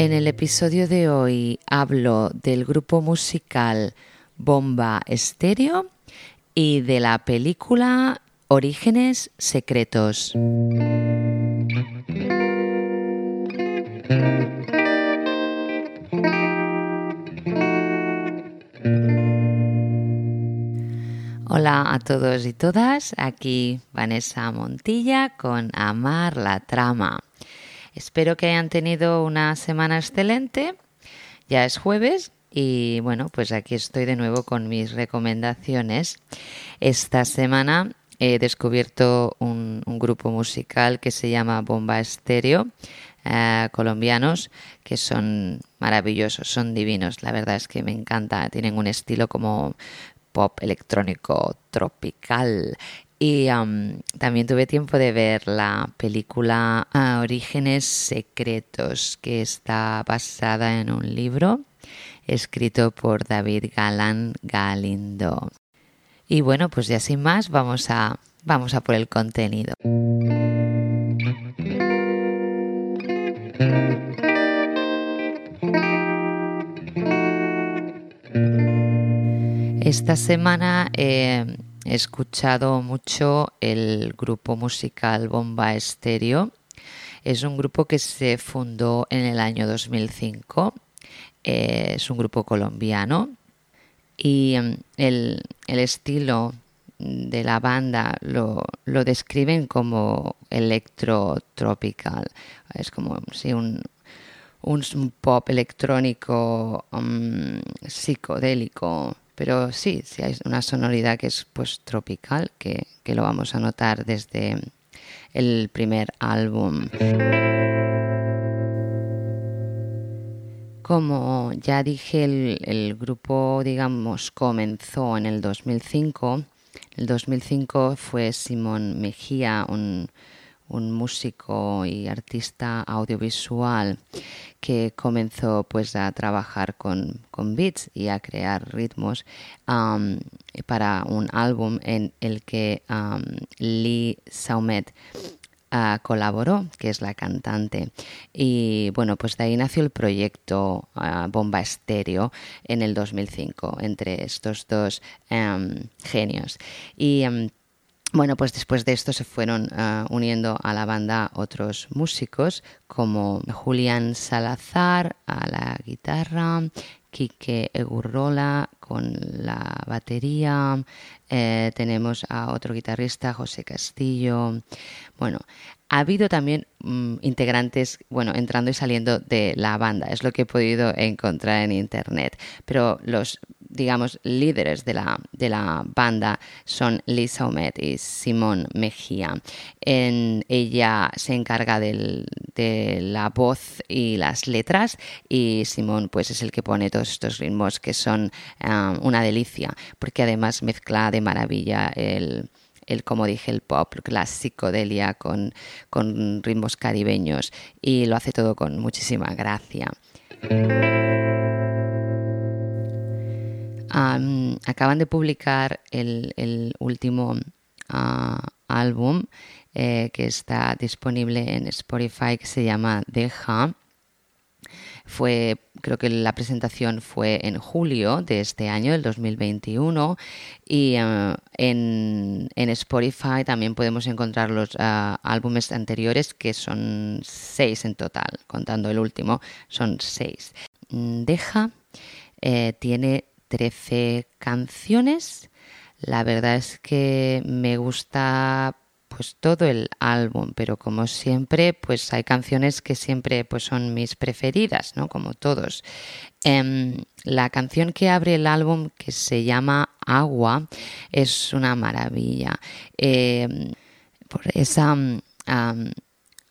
En el episodio de hoy hablo del grupo musical Bomba Estéreo y de la película Orígenes Secretos. Hola a todos y todas, aquí Vanessa Montilla con Amar la Trama. Espero que hayan tenido una semana excelente. Ya es jueves y bueno, pues aquí estoy de nuevo con mis recomendaciones. Esta semana he descubierto un, grupo musical que se llama Bomba Estéreo, eh, colombianos, que son maravillosos, son divinos. La verdad es que me encanta, tienen un estilo como pop electrónico tropical y también tuve tiempo de ver la película ah, Orígenes Secretos, que está basada en un libro escrito por David Galán Galindo. Y bueno, pues ya sin más, vamos a, vamos a por el contenido. Esta semana eh, he escuchado mucho el grupo musical Bomba Estéreo. Es un grupo que se fundó en el año 2005. Eh, es un grupo colombiano y em, el, estilo de la banda lo, describen como electro-tropical. Es como un, un, pop electrónico um, psicodélico pero sí, sí hay una sonoridad que es pues tropical, que, lo vamos a notar desde el primer álbum. Como ya dije, el, grupo, digamos, comenzó en el 2005. El 2005 fue Simón Mejía, un, un músico y artista audiovisual que comenzó pues a trabajar con, con beats y a crear ritmos para un álbum en el que Lee Saumet ah, colaboró, que es la cantante. Y bueno, pues de ahí nació el proyecto ah, Bomba Estéreo en el 2005, entre estos dos genios. Y bueno, pues después de esto se fueron ah, uniendo a la banda otros músicos como Julián Salazar a la guitarra, Quique Egurrola con la batería, eh, tenemos a otro guitarrista, José Castillo. Bueno, ha habido también mm, integrantes, bueno, entrando y saliendo de la banda, es lo que he podido encontrar en internet, pero los digamos, líderes de la, de la banda son Lisa Omet y Simón Mejía. En, ella se encarga de la voz y las letras y Simón pues es el que pone todos estos ritmos que son ah, una delicia porque además mezcla de maravilla el el, como dije, el pop, la psicodelia con, con ritmos caribeños y lo hace todo con muchísima gracia. acaban de publicar el, último ah, álbum eh, que está disponible en Spotify que se llama Deja fue, creo que la presentación fue en julio de este año, el 2021, y eh, en, Spotify también podemos encontrar los eh, álbumes anteriores, que son seis en total, contando el último, son seis. Mm, Deja eh, tiene 13 canciones. La verdad es que me gusta pues todo el álbum, pero como siempre, pues hay canciones que siempre pues son mis preferidas, ¿no? Como todos. Em, la canción que abre el álbum, que se llama Agua, es una maravilla. Em, por esa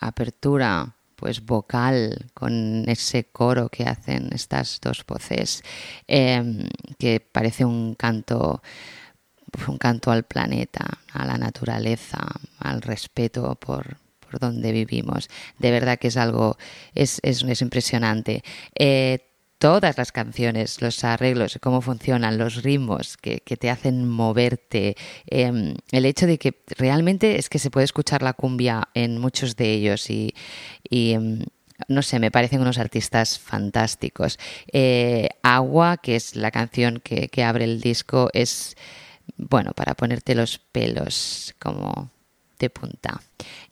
apertura pues vocal con ese coro que hacen estas dos voces em, que parece un canto un canto al planeta, a la naturaleza, al respeto por, por donde vivimos. De verdad que es algo, es, es, es impresionante. Eh, todas las canciones, los arreglos, cómo funcionan, los ritmos que, que te hacen moverte, em, el hecho de que realmente es que se puede escuchar la cumbia en muchos de ellos y, y em, no sé, me parecen unos artistas fantásticos. Eh, Agua, que es la canción que, abre el disco, es, bueno, para ponerte los pelos como de punta.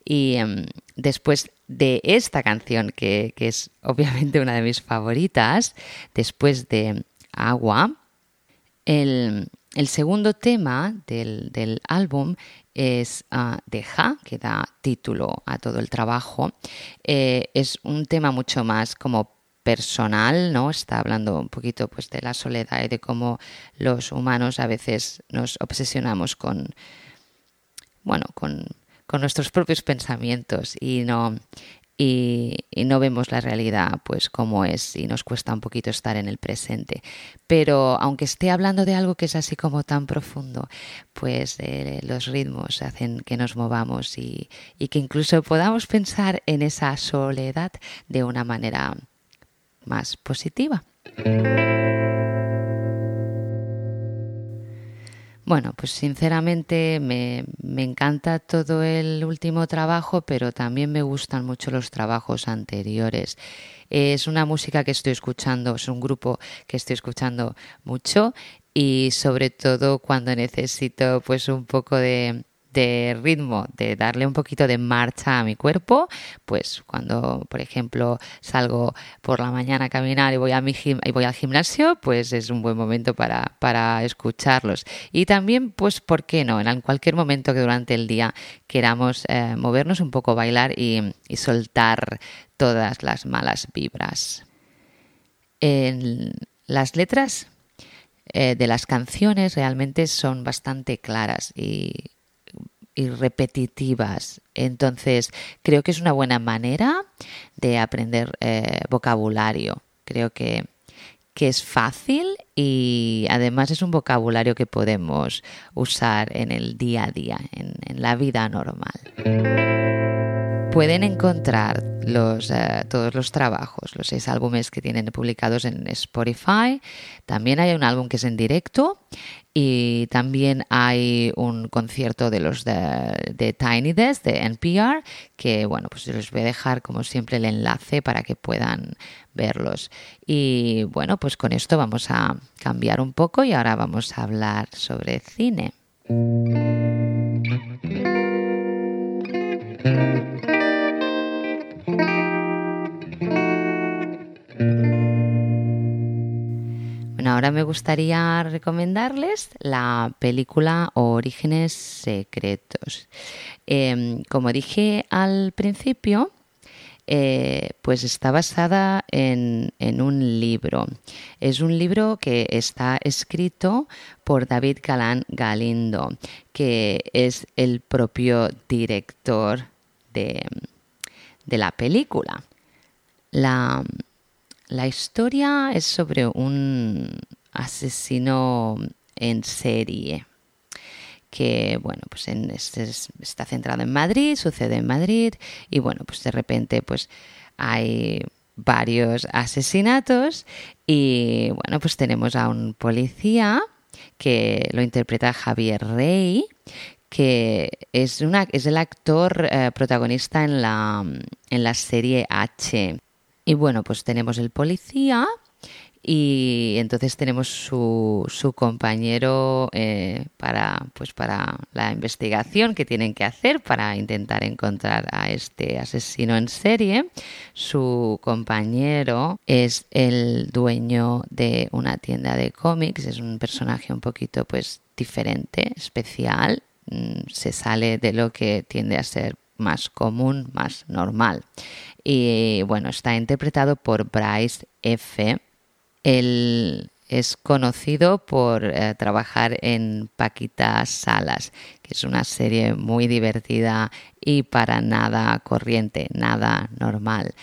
Y em, después de esta canción, que, es obviamente una de mis favoritas, después de Agua, el, segundo tema del, álbum es uh, Deja, que da título a todo el trabajo. Eh, es un tema mucho más como personal, ¿no? Está hablando un poquito pues de la soledad y de cómo los humanos a veces nos obsesionamos con bueno, con nuestros propios pensamientos y no, y, no vemos la realidad pues como es y nos cuesta un poquito estar en el presente. Pero aunque esté hablando de algo que es así como tan profundo, pues eh, los ritmos hacen que nos movamos y que incluso podamos pensar en esa soledad de una manera más positiva. Bueno, pues sinceramente me, encanta todo el último trabajo, pero también me gustan mucho los trabajos anteriores. Es una música que estoy escuchando, es un grupo que estoy escuchando mucho y sobre todo cuando necesito pues un poco de, de ritmo, de darle un poquito de marcha a mi cuerpo, pues cuando, por ejemplo, salgo por la mañana a caminar y voy, a mi y voy al gimnasio, pues es un buen momento para, para escucharlos. Y también, pues, ¿por qué no? En cualquier momento que durante el día queramos eh, movernos un poco, bailar y, soltar todas las malas vibras. Las letras eh, de las canciones realmente son bastante claras y y repetitivas. Entonces, creo que es una buena manera de aprender eh, vocabulario. Creo que, que es fácil y además es un vocabulario que podemos usar en el día a día, en, en la vida normal pueden encontrar eh, todos los trabajos, los seis álbumes que tienen publicados en Spotify. También hay un álbum que es en directo y también hay un concierto de los de, Tiny Desk de NPR que bueno pues les voy a dejar como siempre el enlace para que puedan verlos y bueno pues con esto vamos a cambiar un poco y ahora vamos a hablar sobre cine. Ahora me gustaría recomendarles la película Orígenes Secretos. Em, como dije al principio, eh, pues está basada en, un libro. Es un libro que está escrito por David Galán Galindo, que es el propio director de, de la película. La, la historia es sobre un asesino en serie que bueno pues está centrado en Madrid sucede en Madrid y bueno pues de repente pues hay varios asesinatos y bueno pues tenemos a un policía que lo interpreta Javier Rey que es, una, es el actor eh, protagonista en la, en la serie H y bueno, pues tenemos el policía y entonces tenemos su, su compañero eh, para, pues para la investigación que tienen que hacer para intentar encontrar a este asesino en serie. Su compañero es el dueño de una tienda de cómics, es un personaje un poquito pues diferente, especial, mm, se sale de lo que tiende a ser más común, más normal. Y bueno, está interpretado por Bryce F. Él es conocido por eh, trabajar en Paquita Salas, que es una serie muy divertida y para nada corriente, nada normal.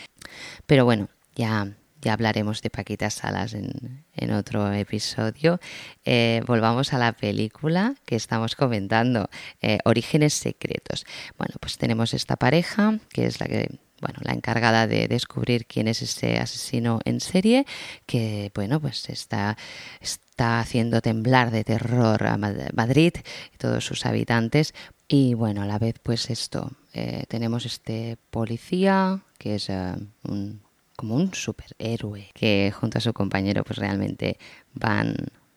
Pero bueno, ya, ya hablaremos de Paquita Salas en, otro episodio. Eh, volvamos a la película que estamos comentando, eh, Orígenes Secretos. Bueno, pues tenemos esta pareja, que es la que bueno, la encargada de descubrir quién es ese asesino en serie, que bueno, pues está, está haciendo temblar de terror a Madrid y todos sus habitantes. Y bueno, a la vez pues esto, eh, tenemos este policía que es eh, un, como un superhéroe que junto a su compañero pues realmente van,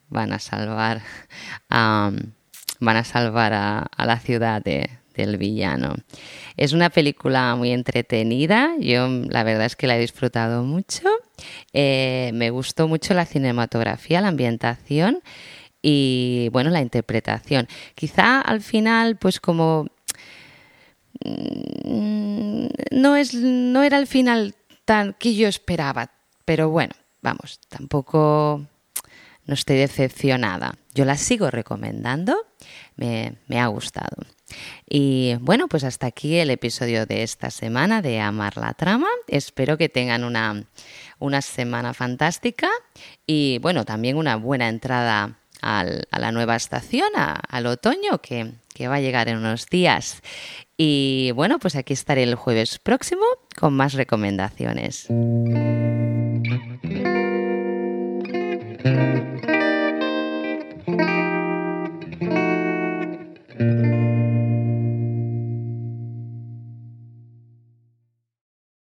van a salvar, van a, salvar a, la ciudad del villano. Es una película muy entretenida, yo la verdad es que la he disfrutado mucho, eh, me gustó mucho la cinematografía, la ambientación y bueno, la interpretación. Quizá al final pues como mm, no, es, no era el final tan que yo esperaba, pero bueno, vamos, tampoco no estoy decepcionada. Yo la sigo recomendando, me, ha gustado. Y bueno, pues hasta aquí el episodio de esta semana de Amar la Trama. Espero que tengan una, una semana fantástica y bueno, también una buena entrada al, a la nueva estación, al otoño, que, que va a llegar en unos días. Y bueno, pues aquí estaré el jueves próximo con más recomendaciones.